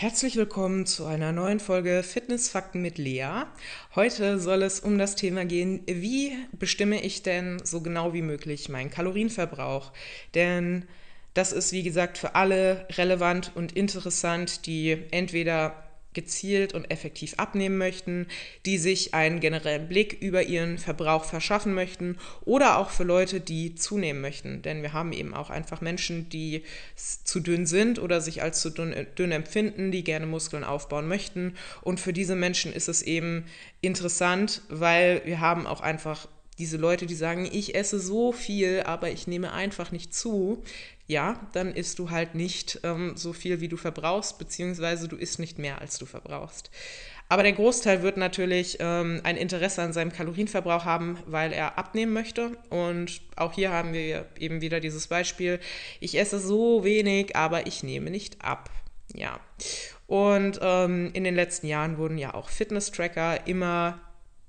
Herzlich willkommen zu einer neuen Folge Fitnessfakten mit Lea. Heute soll es um das Thema gehen, wie bestimme ich denn so genau wie möglich meinen Kalorienverbrauch? Denn das ist, wie gesagt, für alle relevant und interessant, die entweder gezielt und effektiv abnehmen möchten, die sich einen generellen Blick über ihren Verbrauch verschaffen möchten oder auch für Leute, die zunehmen möchten. Denn wir haben eben auch einfach Menschen, die zu dünn sind oder sich als zu dünn, dünn empfinden, die gerne Muskeln aufbauen möchten. Und für diese Menschen ist es eben interessant, weil wir haben auch einfach diese Leute, die sagen, ich esse so viel, aber ich nehme einfach nicht zu, ja, dann isst du halt nicht ähm, so viel, wie du verbrauchst, beziehungsweise du isst nicht mehr, als du verbrauchst. Aber der Großteil wird natürlich ähm, ein Interesse an seinem Kalorienverbrauch haben, weil er abnehmen möchte. Und auch hier haben wir eben wieder dieses Beispiel, ich esse so wenig, aber ich nehme nicht ab. Ja. Und ähm, in den letzten Jahren wurden ja auch Fitness-Tracker immer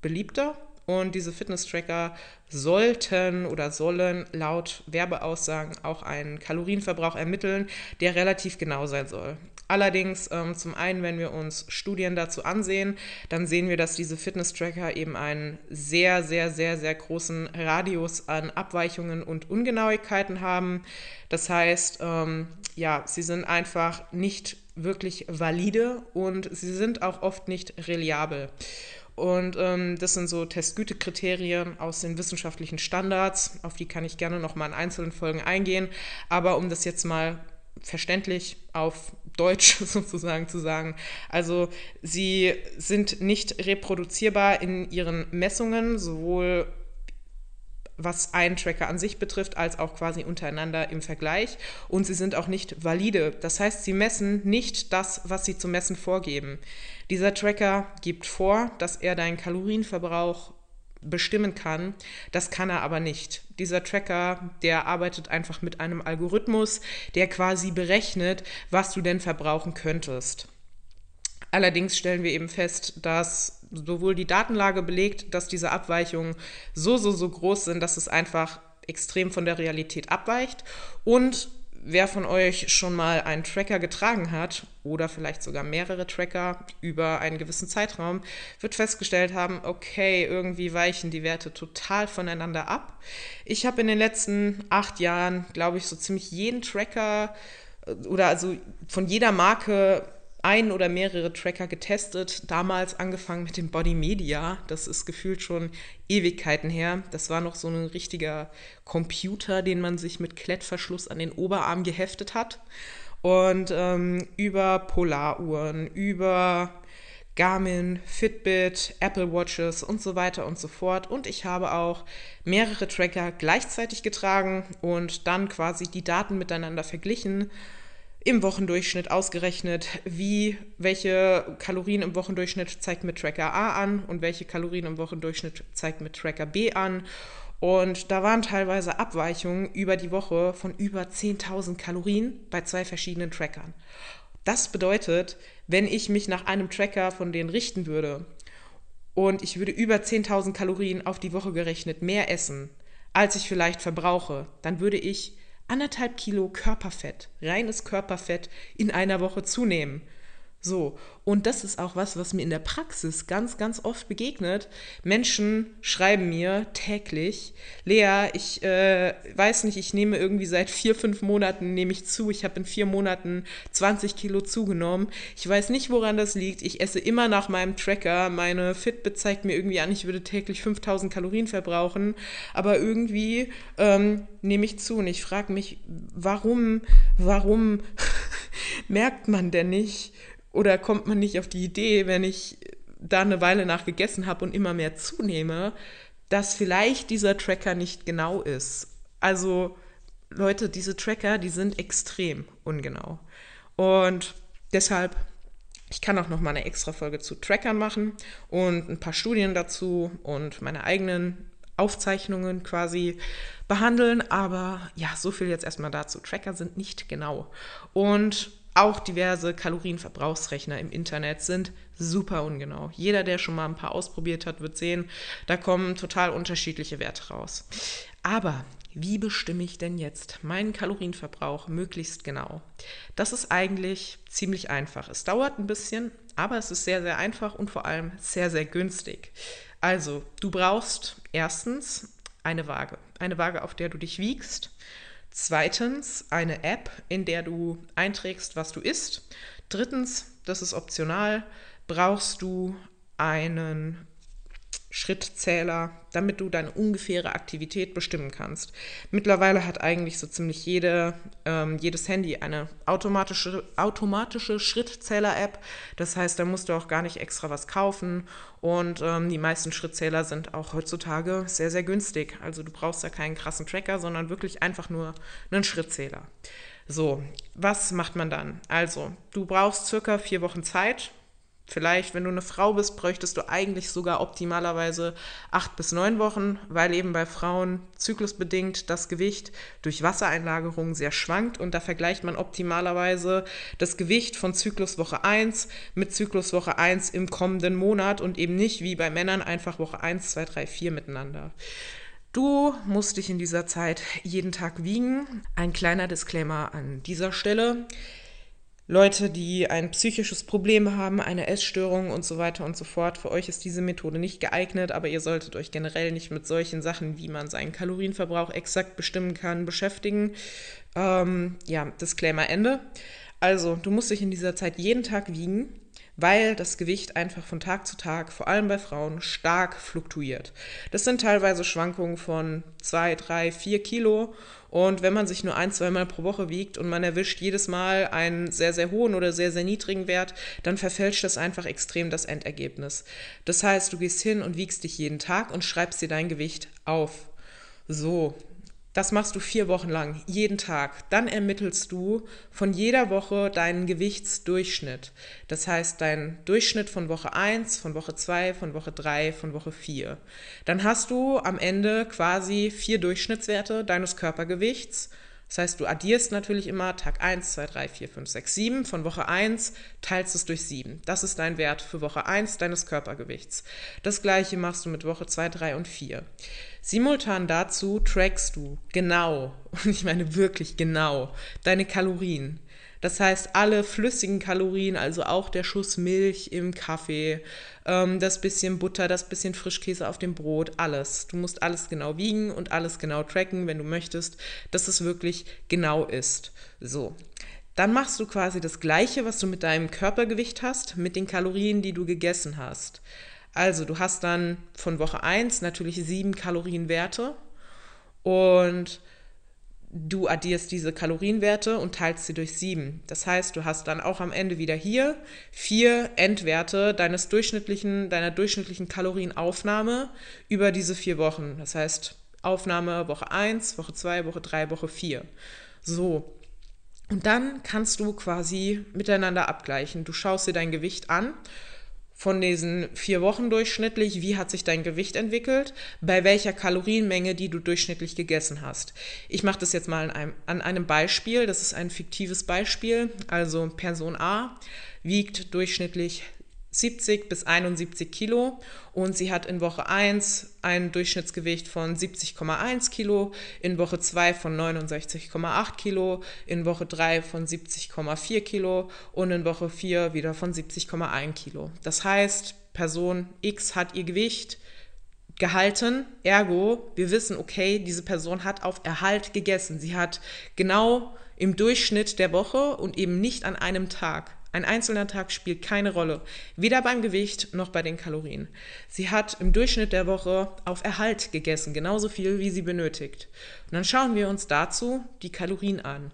beliebter und diese Fitness-Tracker sollten oder sollen laut Werbeaussagen auch einen Kalorienverbrauch ermitteln, der relativ genau sein soll. Allerdings, ähm, zum einen, wenn wir uns Studien dazu ansehen, dann sehen wir, dass diese Fitness-Tracker eben einen sehr, sehr, sehr, sehr großen Radius an Abweichungen und Ungenauigkeiten haben. Das heißt, ähm, ja, sie sind einfach nicht wirklich valide und sie sind auch oft nicht reliabel. Und ähm, das sind so Testgütekriterien aus den wissenschaftlichen Standards. Auf die kann ich gerne nochmal in einzelnen Folgen eingehen. Aber um das jetzt mal verständlich auf Deutsch sozusagen zu sagen. Also sie sind nicht reproduzierbar in ihren Messungen, sowohl was einen Tracker an sich betrifft, als auch quasi untereinander im Vergleich. Und sie sind auch nicht valide. Das heißt, sie messen nicht das, was sie zu messen vorgeben. Dieser Tracker gibt vor, dass er deinen Kalorienverbrauch bestimmen kann. Das kann er aber nicht. Dieser Tracker, der arbeitet einfach mit einem Algorithmus, der quasi berechnet, was du denn verbrauchen könntest. Allerdings stellen wir eben fest, dass sowohl die Datenlage belegt, dass diese Abweichungen so, so, so groß sind, dass es einfach extrem von der Realität abweicht und wer von euch schon mal einen Tracker getragen hat oder vielleicht sogar mehrere Tracker über einen gewissen Zeitraum, wird festgestellt haben, okay, irgendwie weichen die Werte total voneinander ab. Ich habe in den letzten acht Jahren, glaube ich, so ziemlich jeden Tracker äh, oder also von jeder Marke ein oder mehrere Tracker getestet. Damals angefangen mit dem Body Media. Das ist gefühlt schon Ewigkeiten her. Das war noch so ein richtiger Computer, den man sich mit Klettverschluss an den Oberarm geheftet hat. Und ähm, über Polaruhren, über Garmin, Fitbit, Apple Watches und so weiter und so fort. Und ich habe auch mehrere Tracker gleichzeitig getragen und dann quasi die Daten miteinander verglichen im Wochendurchschnitt ausgerechnet, wie welche Kalorien im Wochendurchschnitt zeigt mit Tracker A an und welche Kalorien im Wochendurchschnitt zeigt mit Tracker B an. Und da waren teilweise Abweichungen über die Woche von über 10.000 Kalorien bei zwei verschiedenen Trackern. Das bedeutet, wenn ich mich nach einem Tracker von denen richten würde und ich würde über 10.000 Kalorien auf die Woche gerechnet mehr essen, als ich vielleicht verbrauche, dann würde ich anderthalb Kilo Körperfett, reines Körperfett in einer Woche zunehmen. So, und das ist auch was, was mir in der Praxis ganz, ganz oft begegnet. Menschen schreiben mir täglich, Lea, ich äh, weiß nicht, ich nehme irgendwie seit vier, fünf Monaten, nehme ich zu. Ich habe in vier Monaten 20 Kilo zugenommen. Ich weiß nicht, woran das liegt. Ich esse immer nach meinem Tracker. Meine Fitbit zeigt mir irgendwie an, ich würde täglich 5000 Kalorien verbrauchen. Aber irgendwie ähm, nehme ich zu. Und ich frage mich, warum, warum merkt man denn nicht, oder kommt man nicht auf die Idee, wenn ich da eine Weile nach gegessen habe und immer mehr zunehme, dass vielleicht dieser Tracker nicht genau ist. Also Leute, diese Tracker, die sind extrem ungenau. Und deshalb, ich kann auch noch mal eine extra Folge zu Trackern machen und ein paar Studien dazu und meine eigenen Aufzeichnungen quasi behandeln. Aber ja, so viel jetzt erstmal dazu. Tracker sind nicht genau. Und auch diverse Kalorienverbrauchsrechner im Internet sind super ungenau. Jeder, der schon mal ein paar ausprobiert hat, wird sehen, da kommen total unterschiedliche Werte raus. Aber wie bestimme ich denn jetzt meinen Kalorienverbrauch möglichst genau? Das ist eigentlich ziemlich einfach. Es dauert ein bisschen, aber es ist sehr, sehr einfach und vor allem sehr, sehr günstig. Also, du brauchst erstens eine Waage. Eine Waage, auf der du dich wiegst. Zweitens eine App, in der du einträgst, was du isst. Drittens, das ist optional, brauchst du einen Schrittzähler, damit du deine ungefähre Aktivität bestimmen kannst. Mittlerweile hat eigentlich so ziemlich jede, ähm, jedes Handy eine automatische, automatische Schrittzähler-App. Das heißt, da musst du auch gar nicht extra was kaufen. Und ähm, die meisten Schrittzähler sind auch heutzutage sehr, sehr günstig. Also du brauchst da keinen krassen Tracker, sondern wirklich einfach nur einen Schrittzähler. So, was macht man dann? Also, du brauchst circa vier Wochen Zeit, Vielleicht, wenn du eine Frau bist, bräuchtest du eigentlich sogar optimalerweise acht bis neun Wochen, weil eben bei Frauen zyklusbedingt das Gewicht durch Wassereinlagerung sehr schwankt und da vergleicht man optimalerweise das Gewicht von Zykluswoche 1 mit Zykluswoche 1 im kommenden Monat und eben nicht wie bei Männern einfach Woche 1, 2, 3, 4 miteinander. Du musst dich in dieser Zeit jeden Tag wiegen. Ein kleiner Disclaimer an dieser Stelle. Leute, die ein psychisches Problem haben, eine Essstörung und so weiter und so fort. Für euch ist diese Methode nicht geeignet, aber ihr solltet euch generell nicht mit solchen Sachen, wie man seinen Kalorienverbrauch exakt bestimmen kann, beschäftigen. Ähm, ja, Disclaimer Ende. Also, du musst dich in dieser Zeit jeden Tag wiegen weil das Gewicht einfach von Tag zu Tag, vor allem bei Frauen, stark fluktuiert. Das sind teilweise Schwankungen von zwei, drei, vier Kilo. Und wenn man sich nur ein, zweimal pro Woche wiegt und man erwischt jedes Mal einen sehr, sehr hohen oder sehr, sehr niedrigen Wert, dann verfälscht das einfach extrem das Endergebnis. Das heißt, du gehst hin und wiegst dich jeden Tag und schreibst dir dein Gewicht auf. So, das machst du vier Wochen lang, jeden Tag. Dann ermittelst du von jeder Woche deinen Gewichtsdurchschnitt. Das heißt, deinen Durchschnitt von Woche 1, von Woche 2, von Woche 3, von Woche 4. Dann hast du am Ende quasi vier Durchschnittswerte deines Körpergewichts das heißt, du addierst natürlich immer Tag 1, 2, 3, 4, 5, 6, 7. Von Woche 1 teilst es durch 7. Das ist dein Wert für Woche 1 deines Körpergewichts. Das gleiche machst du mit Woche 2, 3 und 4. Simultan dazu trackst du genau, und ich meine wirklich genau, deine Kalorien. Das heißt, alle flüssigen Kalorien, also auch der Schuss Milch im Kaffee, ähm, das bisschen Butter, das bisschen Frischkäse auf dem Brot, alles. Du musst alles genau wiegen und alles genau tracken, wenn du möchtest, dass es wirklich genau ist. So. Dann machst du quasi das Gleiche, was du mit deinem Körpergewicht hast, mit den Kalorien, die du gegessen hast. Also du hast dann von Woche 1 natürlich sieben Kalorienwerte und du addierst diese Kalorienwerte und teilst sie durch sieben. Das heißt, du hast dann auch am Ende wieder hier vier Endwerte deines durchschnittlichen, deiner durchschnittlichen Kalorienaufnahme über diese vier Wochen. Das heißt, Aufnahme Woche 1, Woche 2, Woche 3, Woche 4. So. Und dann kannst du quasi miteinander abgleichen. Du schaust dir dein Gewicht an von diesen vier Wochen durchschnittlich, wie hat sich dein Gewicht entwickelt, bei welcher Kalorienmenge, die du durchschnittlich gegessen hast. Ich mache das jetzt mal an einem, an einem Beispiel, das ist ein fiktives Beispiel. Also Person A wiegt durchschnittlich 70 bis 71 Kilo und sie hat in Woche 1 ein Durchschnittsgewicht von 70,1 Kilo, in Woche 2 von 69,8 Kilo, in Woche 3 von 70,4 Kilo und in Woche 4 wieder von 70,1 Kilo. Das heißt, Person X hat ihr Gewicht gehalten, ergo, wir wissen, okay, diese Person hat auf Erhalt gegessen. Sie hat genau im Durchschnitt der Woche und eben nicht an einem Tag ein einzelner Tag spielt keine Rolle, weder beim Gewicht noch bei den Kalorien. Sie hat im Durchschnitt der Woche auf Erhalt gegessen, genauso viel wie sie benötigt. Und dann schauen wir uns dazu die Kalorien an.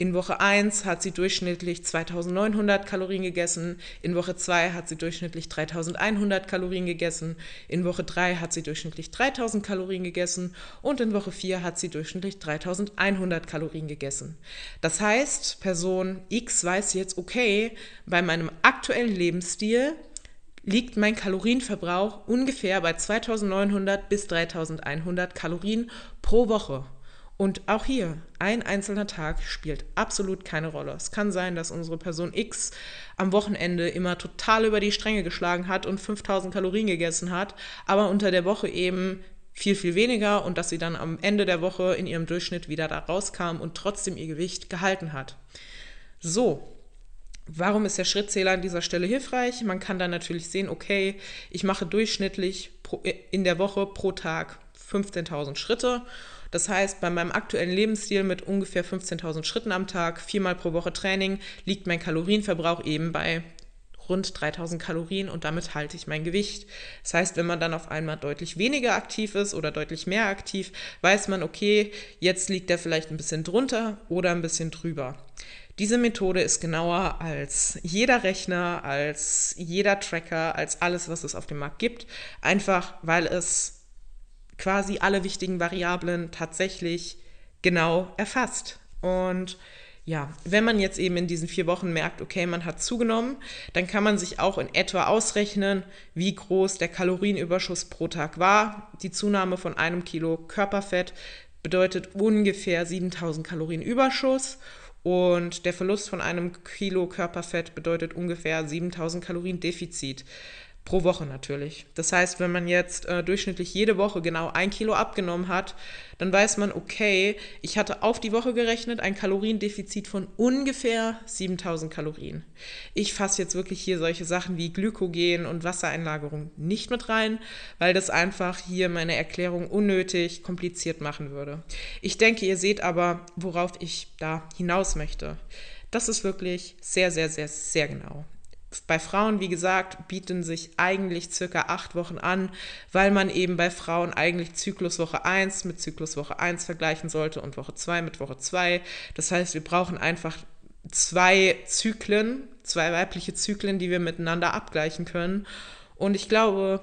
In Woche 1 hat sie durchschnittlich 2900 Kalorien gegessen, in Woche 2 hat sie durchschnittlich 3100 Kalorien gegessen, in Woche 3 hat sie durchschnittlich 3000 Kalorien gegessen und in Woche 4 hat sie durchschnittlich 3100 Kalorien gegessen. Das heißt, Person X weiß jetzt, okay, bei meinem aktuellen Lebensstil liegt mein Kalorienverbrauch ungefähr bei 2900 bis 3100 Kalorien pro Woche. Und auch hier, ein einzelner Tag spielt absolut keine Rolle. Es kann sein, dass unsere Person X am Wochenende immer total über die Stränge geschlagen hat und 5000 Kalorien gegessen hat, aber unter der Woche eben viel, viel weniger und dass sie dann am Ende der Woche in ihrem Durchschnitt wieder da rauskam und trotzdem ihr Gewicht gehalten hat. So, Warum ist der Schrittzähler an dieser Stelle hilfreich? Man kann dann natürlich sehen, okay, ich mache durchschnittlich in der Woche pro Tag 15.000 Schritte das heißt, bei meinem aktuellen Lebensstil mit ungefähr 15.000 Schritten am Tag, viermal pro Woche Training, liegt mein Kalorienverbrauch eben bei rund 3000 Kalorien und damit halte ich mein Gewicht. Das heißt, wenn man dann auf einmal deutlich weniger aktiv ist oder deutlich mehr aktiv, weiß man, okay, jetzt liegt er vielleicht ein bisschen drunter oder ein bisschen drüber. Diese Methode ist genauer als jeder Rechner, als jeder Tracker, als alles, was es auf dem Markt gibt, einfach weil es quasi alle wichtigen Variablen tatsächlich genau erfasst. Und ja, wenn man jetzt eben in diesen vier Wochen merkt, okay, man hat zugenommen, dann kann man sich auch in etwa ausrechnen, wie groß der Kalorienüberschuss pro Tag war. Die Zunahme von einem Kilo Körperfett bedeutet ungefähr 7000 Kalorien Überschuss und der Verlust von einem Kilo Körperfett bedeutet ungefähr 7000 Kalorien Defizit. Pro Woche natürlich. Das heißt, wenn man jetzt äh, durchschnittlich jede Woche genau ein Kilo abgenommen hat, dann weiß man, okay, ich hatte auf die Woche gerechnet ein Kaloriendefizit von ungefähr 7000 Kalorien. Ich fasse jetzt wirklich hier solche Sachen wie Glykogen und Wassereinlagerung nicht mit rein, weil das einfach hier meine Erklärung unnötig kompliziert machen würde. Ich denke, ihr seht aber, worauf ich da hinaus möchte. Das ist wirklich sehr, sehr, sehr, sehr genau. Bei Frauen, wie gesagt, bieten sich eigentlich circa acht Wochen an, weil man eben bei Frauen eigentlich Zykluswoche 1 mit Zykluswoche 1 vergleichen sollte und Woche 2 mit Woche 2. Das heißt, wir brauchen einfach zwei Zyklen, zwei weibliche Zyklen, die wir miteinander abgleichen können. Und ich glaube,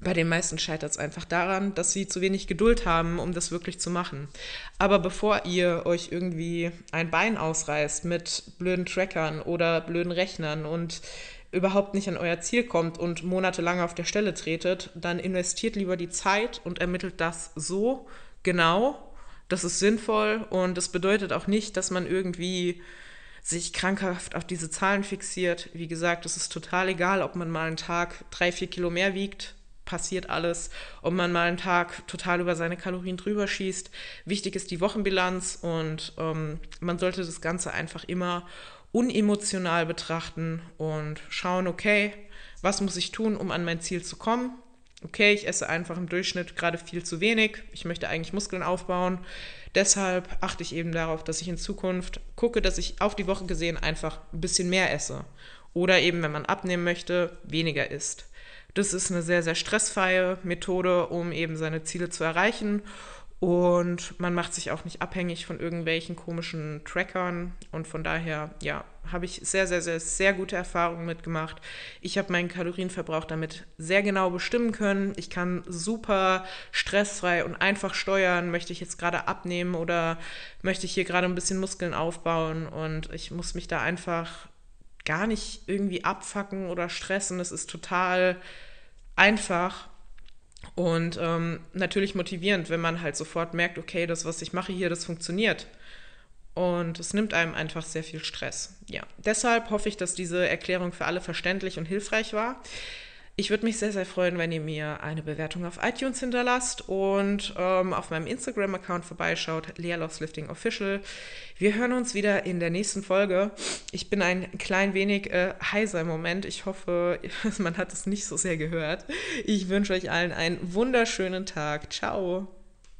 bei den meisten scheitert es einfach daran, dass sie zu wenig Geduld haben, um das wirklich zu machen. Aber bevor ihr euch irgendwie ein Bein ausreißt mit blöden Trackern oder blöden Rechnern und überhaupt nicht an euer Ziel kommt und monatelang auf der Stelle tretet, dann investiert lieber die Zeit und ermittelt das so genau. Das ist sinnvoll und das bedeutet auch nicht, dass man irgendwie sich krankhaft auf diese Zahlen fixiert. Wie gesagt, es ist total egal, ob man mal einen Tag drei, vier Kilo mehr wiegt passiert alles, ob man mal einen Tag total über seine Kalorien drüber schießt. Wichtig ist die Wochenbilanz und ähm, man sollte das Ganze einfach immer unemotional betrachten und schauen, okay, was muss ich tun, um an mein Ziel zu kommen? Okay, ich esse einfach im Durchschnitt gerade viel zu wenig. Ich möchte eigentlich Muskeln aufbauen. Deshalb achte ich eben darauf, dass ich in Zukunft gucke, dass ich auf die Woche gesehen einfach ein bisschen mehr esse. Oder eben, wenn man abnehmen möchte, weniger isst. Das ist eine sehr, sehr stressfreie Methode, um eben seine Ziele zu erreichen. Und man macht sich auch nicht abhängig von irgendwelchen komischen Trackern. Und von daher, ja, habe ich sehr, sehr, sehr, sehr gute Erfahrungen mitgemacht. Ich habe meinen Kalorienverbrauch damit sehr genau bestimmen können. Ich kann super stressfrei und einfach steuern, möchte ich jetzt gerade abnehmen oder möchte ich hier gerade ein bisschen Muskeln aufbauen. Und ich muss mich da einfach gar nicht irgendwie abfacken oder stressen. Es ist total einfach und ähm, natürlich motivierend, wenn man halt sofort merkt, okay, das, was ich mache hier, das funktioniert. Und es nimmt einem einfach sehr viel Stress. Ja, deshalb hoffe ich, dass diese Erklärung für alle verständlich und hilfreich war. Ich würde mich sehr, sehr freuen, wenn ihr mir eine Bewertung auf iTunes hinterlasst und ähm, auf meinem Instagram-Account vorbeischaut, Lea Loves Lifting Official. Wir hören uns wieder in der nächsten Folge. Ich bin ein klein wenig äh, heiser im Moment. Ich hoffe, man hat es nicht so sehr gehört. Ich wünsche euch allen einen wunderschönen Tag. Ciao.